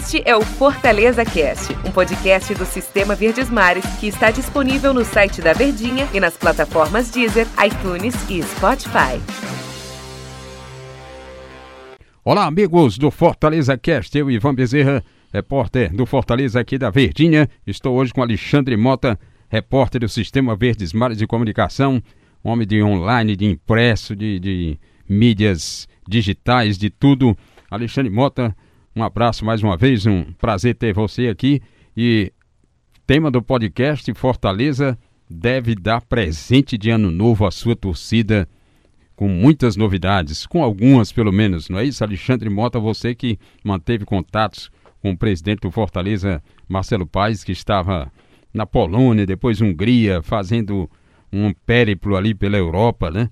Este é o Fortaleza Cast, um podcast do Sistema Verdes Mares que está disponível no site da Verdinha e nas plataformas Deezer, iTunes e Spotify. Olá, amigos do Fortaleza Cast, eu, Ivan Bezerra, repórter do Fortaleza aqui da Verdinha. Estou hoje com Alexandre Mota, repórter do Sistema Verdes Mares de Comunicação, homem de online, de impresso, de, de mídias digitais, de tudo. Alexandre Mota, um abraço mais uma vez, um prazer ter você aqui. E tema do podcast Fortaleza deve dar presente de ano novo à sua torcida com muitas novidades, com algumas pelo menos, não é isso, Alexandre Mota? Você que manteve contatos com o presidente do Fortaleza, Marcelo Paes, que estava na Polônia, depois Hungria, fazendo um périplo ali pela Europa, né?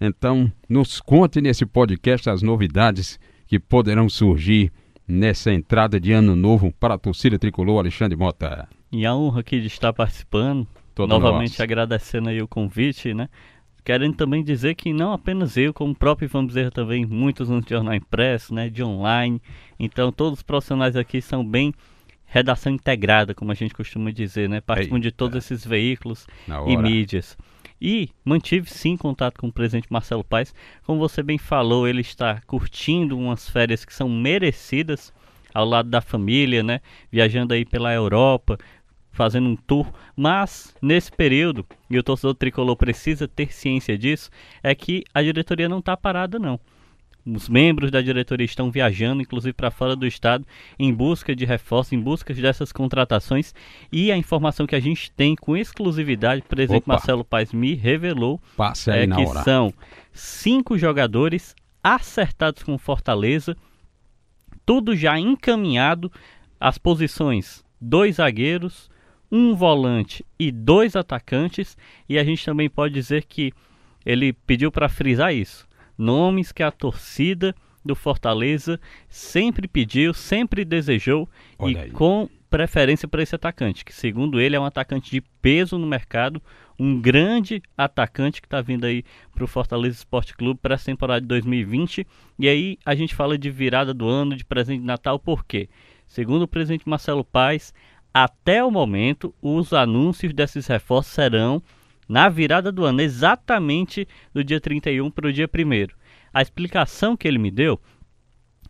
Então, nos conte nesse podcast as novidades que poderão surgir nessa entrada de ano novo para a torcida tricolor Alexandre Mota. E a honra aqui de estar participando, novamente agradecendo aí o convite, né? Querendo também dizer que não apenas eu, como o próprio Ivan Bezerra também, muitos anos de jornal impresso, né, de online. Então todos os profissionais aqui são bem redação integrada, como a gente costuma dizer, né? Participam Eita. de todos esses veículos e mídias. E mantive sim contato com o presidente Marcelo Paes. Como você bem falou, ele está curtindo umas férias que são merecidas ao lado da família, né? Viajando aí pela Europa, fazendo um tour. Mas nesse período, e o torcedor tricolor precisa ter ciência disso, é que a diretoria não está parada não os membros da diretoria estão viajando, inclusive para fora do estado, em busca de reforços, em busca dessas contratações. E a informação que a gente tem com exclusividade, o presidente Opa. Marcelo Paes me revelou é que hora. são cinco jogadores acertados com Fortaleza, tudo já encaminhado, as posições dois zagueiros, um volante e dois atacantes. E a gente também pode dizer que ele pediu para frisar isso nomes que a torcida do Fortaleza sempre pediu, sempre desejou Olha e aí. com preferência para esse atacante, que segundo ele é um atacante de peso no mercado, um grande atacante que está vindo aí para o Fortaleza Esporte Clube para essa temporada de 2020. E aí a gente fala de virada do ano, de presente de Natal, por quê? Segundo o presidente Marcelo Paes, até o momento os anúncios desses reforços serão na virada do ano, exatamente do dia 31 para o dia 1. A explicação que ele me deu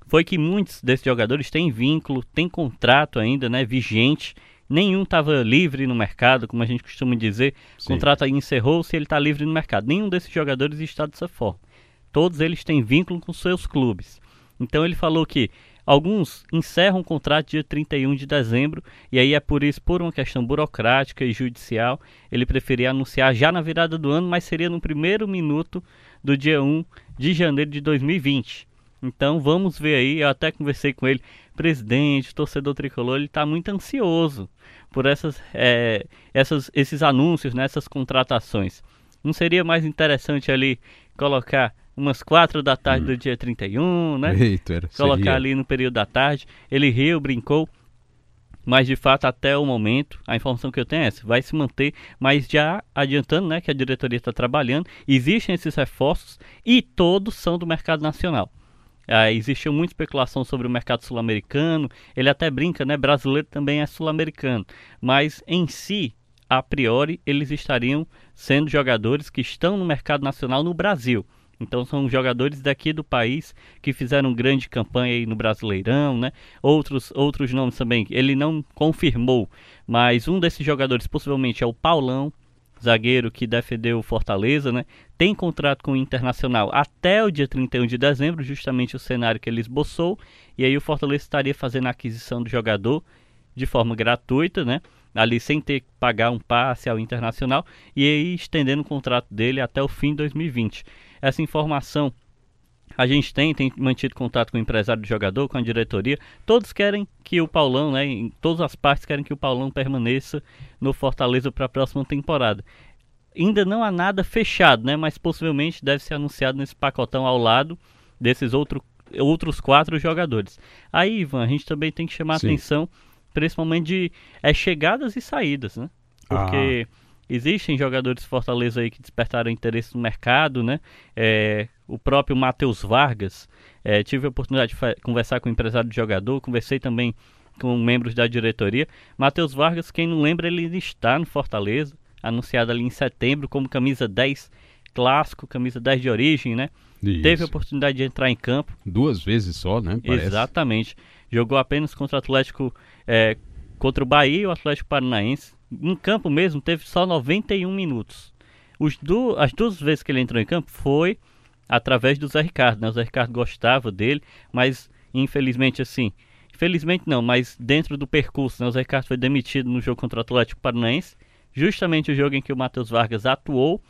foi que muitos desses jogadores têm vínculo, têm contrato ainda, né, vigente. Nenhum estava livre no mercado, como a gente costuma dizer. O contrato aí encerrou-se ele está livre no mercado. Nenhum desses jogadores está dessa forma. Todos eles têm vínculo com seus clubes. Então ele falou que Alguns encerram o contrato dia 31 de dezembro e aí é por isso, por uma questão burocrática e judicial, ele preferia anunciar já na virada do ano, mas seria no primeiro minuto do dia 1 de janeiro de 2020. Então vamos ver aí, eu até conversei com ele, presidente, torcedor tricolor, ele está muito ansioso por essas, é, essas, esses anúncios, né, contratações. Não seria mais interessante ali colocar umas quatro da tarde hum. do dia 31, né? Eita, Colocar seria. ali no período da tarde. Ele riu, brincou. Mas de fato, até o momento, a informação que eu tenho é essa: vai se manter, mas já adiantando né, que a diretoria está trabalhando, existem esses reforços e todos são do mercado nacional. Ah, existiu muita especulação sobre o mercado sul-americano, ele até brinca, né? Brasileiro também é sul-americano, mas em si, a priori, eles estariam sendo jogadores que estão no mercado nacional no Brasil. Então são jogadores daqui do país que fizeram grande campanha aí no Brasileirão, né? Outros, outros nomes também. Ele não confirmou, mas um desses jogadores possivelmente é o Paulão, zagueiro que defendeu o Fortaleza, né? Tem contrato com o Internacional até o dia 31 de dezembro, justamente o cenário que ele esboçou. E aí o Fortaleza estaria fazendo a aquisição do jogador de forma gratuita, né? Ali sem ter que pagar um passe ao Internacional e aí estendendo o contrato dele até o fim de 2020 essa informação a gente tem, tem mantido contato com o empresário do jogador, com a diretoria. Todos querem que o Paulão, né, em todas as partes querem que o Paulão permaneça no Fortaleza para a próxima temporada. Ainda não há nada fechado, né, mas possivelmente deve ser anunciado nesse pacotão ao lado desses outro, outros quatro jogadores. Aí, Ivan, a gente também tem que chamar Sim. atenção, principalmente de é, chegadas e saídas, né? Porque ah Existem jogadores de Fortaleza aí que despertaram interesse no mercado, né? É, o próprio Matheus Vargas, é, tive a oportunidade de conversar com o empresário de jogador, conversei também com membros da diretoria. Matheus Vargas, quem não lembra, ele está no Fortaleza, anunciado ali em setembro como camisa 10 clássico, camisa 10 de origem, né? Isso. Teve a oportunidade de entrar em campo. Duas vezes só, né? Parece. Exatamente. Jogou apenas contra o Atlético, é, contra o Bahia e o Atlético Paranaense. Em campo mesmo, teve só 91 minutos. Du as duas vezes que ele entrou em campo foi através do Zé Ricardo, né? O Zé Ricardo gostava dele, mas infelizmente assim, infelizmente não, mas dentro do percurso, né? O Zé Ricardo foi demitido no jogo contra o Atlético Paranaense, justamente o jogo em que o Matheus Vargas atuou.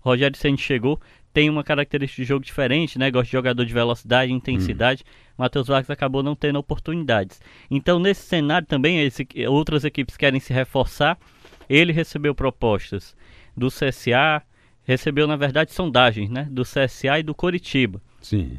Rogério Ceni chegou, tem uma característica de jogo diferente, né? Gosta de jogador de velocidade, intensidade. Hum. Matheus Vargas acabou não tendo oportunidades. Então, nesse cenário também, esse, outras equipes querem se reforçar. Ele recebeu propostas do CSA, recebeu, na verdade, sondagens, né? Do CSA e do Coritiba. Sim.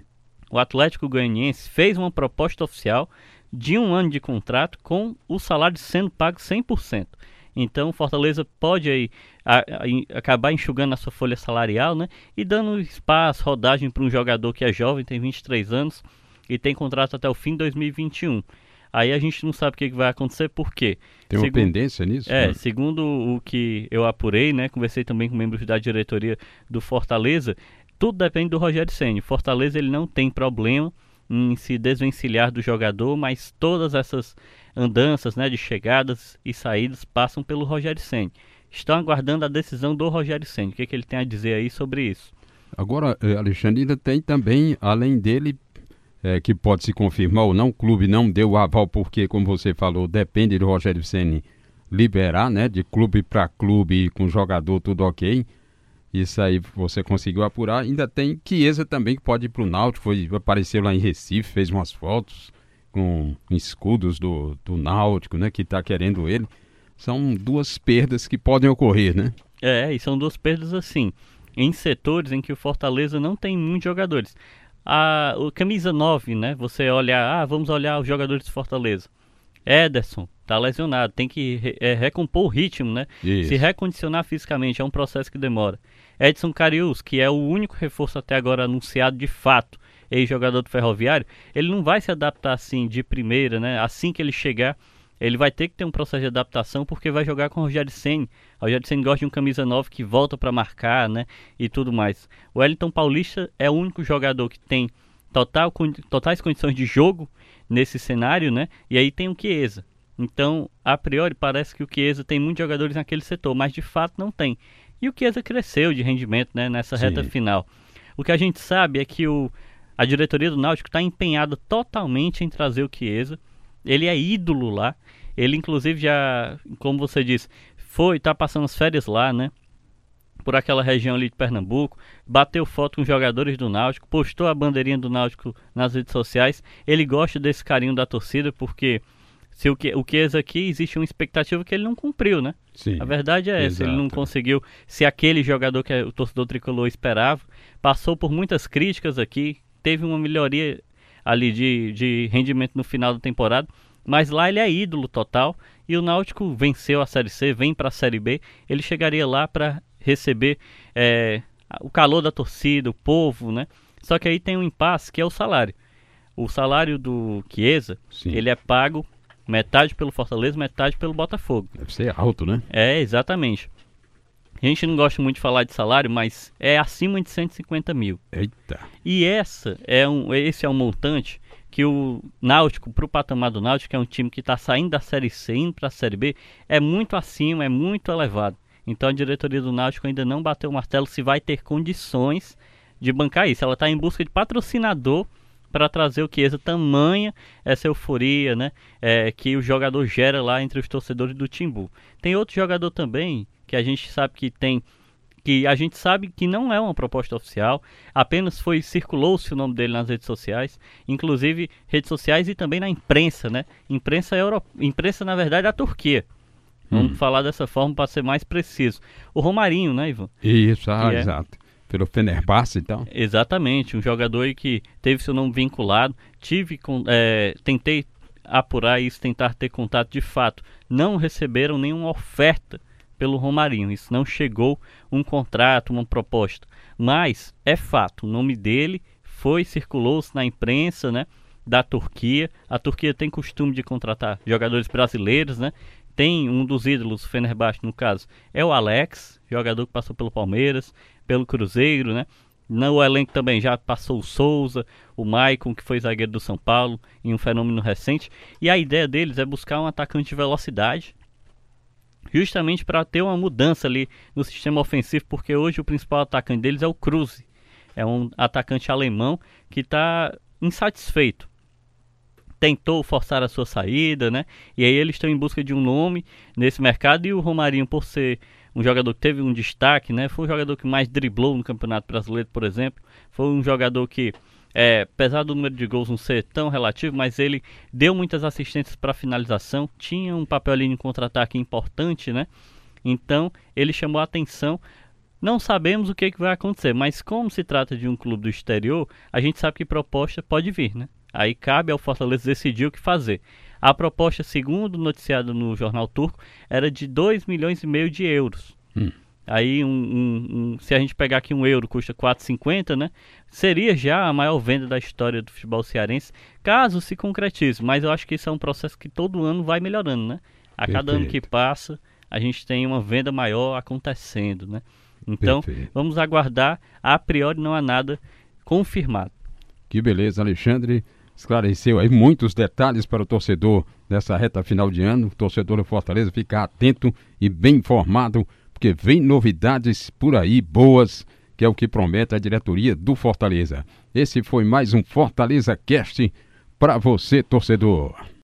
O Atlético Goianiense fez uma proposta oficial de um ano de contrato com o salário sendo pago 100%. Então, Fortaleza pode aí a, a, acabar enxugando a sua folha salarial, né? E dando espaço, rodagem para um jogador que é jovem, tem 23 anos e tem contrato até o fim de 2021. Aí a gente não sabe o que, vai acontecer, por quê? Tem uma segundo, pendência nisso? É, né? segundo o que eu apurei, né? Conversei também com membros da diretoria do Fortaleza, tudo depende do Rogério Senna. Fortaleza ele não tem problema em se desvencilhar do jogador, mas todas essas andanças né, de chegadas e saídas passam pelo Rogério Senna. Estão aguardando a decisão do Rogério Senna. O que, é que ele tem a dizer aí sobre isso? Agora, eh, Alexandre, ainda tem também, além dele, é, que pode se confirmar ou não, o clube não deu o aval porque, como você falou, depende do Rogério Ceni liberar, né, de clube para clube com jogador tudo ok. Isso aí você conseguiu apurar. Ainda tem Chiesa também que pode ir para o Náutico, foi apareceu lá em Recife, fez umas fotos com escudos do, do Náutico, né, que está querendo ele. São duas perdas que podem ocorrer, né? É, e são duas perdas assim, em setores em que o Fortaleza não tem muitos jogadores a, o camisa 9, né? Você olha, ah, vamos olhar os jogadores de Fortaleza. Ederson tá lesionado, tem que é, recompor o ritmo, né? Isso. Se recondicionar fisicamente é um processo que demora. Edson Carius, que é o único reforço até agora anunciado de fato, ex-jogador do Ferroviário, ele não vai se adaptar assim de primeira, né? Assim que ele chegar, ele vai ter que ter um processo de adaptação porque vai jogar com o Rogério Senni. O Rogério Senni gosta de um camisa 9 que volta para marcar, né? E tudo mais. O Wellington Paulista é o único jogador que tem total, totais condições de jogo nesse cenário, né? E aí tem o Chiesa. Então, a priori, parece que o Chiesa tem muitos jogadores naquele setor, mas de fato não tem. E o Chiesa cresceu de rendimento né, nessa Sim. reta final. O que a gente sabe é que o, a diretoria do Náutico está empenhada totalmente em trazer o Chiesa. Ele é ídolo lá. Ele, inclusive, já, como você disse, foi, tá passando as férias lá, né? Por aquela região ali de Pernambuco, bateu foto com jogadores do Náutico, postou a bandeirinha do Náutico nas redes sociais. Ele gosta desse carinho da torcida, porque se o que o que aqui existe uma expectativa que ele não cumpriu, né? Sim, a verdade é essa, ele não conseguiu ser aquele jogador que o torcedor tricolor esperava. Passou por muitas críticas aqui, teve uma melhoria ali de, de rendimento no final da temporada, mas lá ele é ídolo total e o Náutico venceu a Série C, vem para a Série B, ele chegaria lá para receber é, o calor da torcida, o povo, né? Só que aí tem um impasse que é o salário. O salário do Chiesa, Sim. ele é pago metade pelo Fortaleza, metade pelo Botafogo. Deve ser alto, né? É, exatamente. A gente não gosta muito de falar de salário, mas é acima de 150 mil. Eita. E essa é um, esse é um montante que o Náutico, para o patamar do Náutico, que é um time que está saindo da Série C, indo para a Série B, é muito acima, é muito elevado. Então a diretoria do Náutico ainda não bateu o martelo se vai ter condições de bancar isso. Ela está em busca de patrocinador para trazer o essa tamanha essa euforia, né, é, que o jogador gera lá entre os torcedores do Timbu. Tem outro jogador também que a gente sabe que tem que a gente sabe que não é uma proposta oficial, apenas foi circulou-se o nome dele nas redes sociais, inclusive redes sociais e também na imprensa, né? Imprensa euro... imprensa na verdade da Turquia. Vamos hum. falar dessa forma para ser mais preciso. O Romarinho, né, Ivan? Isso, ah, é... exato. Pelo Fenerbahçe, então? Exatamente, um jogador que teve seu nome vinculado. Tive, com, é, tentei apurar isso, tentar ter contato de fato. Não receberam nenhuma oferta pelo Romarinho. Isso não chegou um contrato, uma proposta. Mas é fato, o nome dele foi circulou-se na imprensa, né? da Turquia. A Turquia tem costume de contratar jogadores brasileiros, né? Tem um dos ídolos, Fenerbahçe no caso, é o Alex, jogador que passou pelo Palmeiras, pelo Cruzeiro, né? No elenco também já passou o Souza, o Maicon, que foi zagueiro do São Paulo, em um fenômeno recente. E a ideia deles é buscar um atacante de velocidade, justamente para ter uma mudança ali no sistema ofensivo, porque hoje o principal atacante deles é o Cruze. É um atacante alemão que está insatisfeito. Tentou forçar a sua saída, né? E aí eles estão em busca de um nome nesse mercado e o Romarinho, por ser um jogador que teve um destaque, né? Foi o jogador que mais driblou no Campeonato Brasileiro, por exemplo. Foi um jogador que, é, apesar do número de gols não ser tão relativo, mas ele deu muitas assistências para finalização, tinha um papel ali em contra-ataque importante, né? Então ele chamou a atenção. Não sabemos o que, que vai acontecer, mas como se trata de um clube do exterior, a gente sabe que proposta pode vir, né? Aí cabe ao Fortaleza decidir o que fazer. A proposta, segundo noticiado no jornal turco, era de 2 milhões e meio de euros. Hum. Aí, um, um, um, se a gente pegar aqui um euro custa 4,50, né? Seria já a maior venda da história do futebol cearense, caso se concretize. Mas eu acho que isso é um processo que todo ano vai melhorando, né? A Perfeito. cada ano que passa, a gente tem uma venda maior acontecendo, né? Então, Perfeito. vamos aguardar. A priori não há nada confirmado. Que beleza, Alexandre esclareceu aí muitos detalhes para o torcedor nessa reta final de ano. O torcedor do Fortaleza ficar atento e bem informado, porque vem novidades por aí boas, que é o que promete a diretoria do Fortaleza. Esse foi mais um Fortaleza Cast para você, torcedor.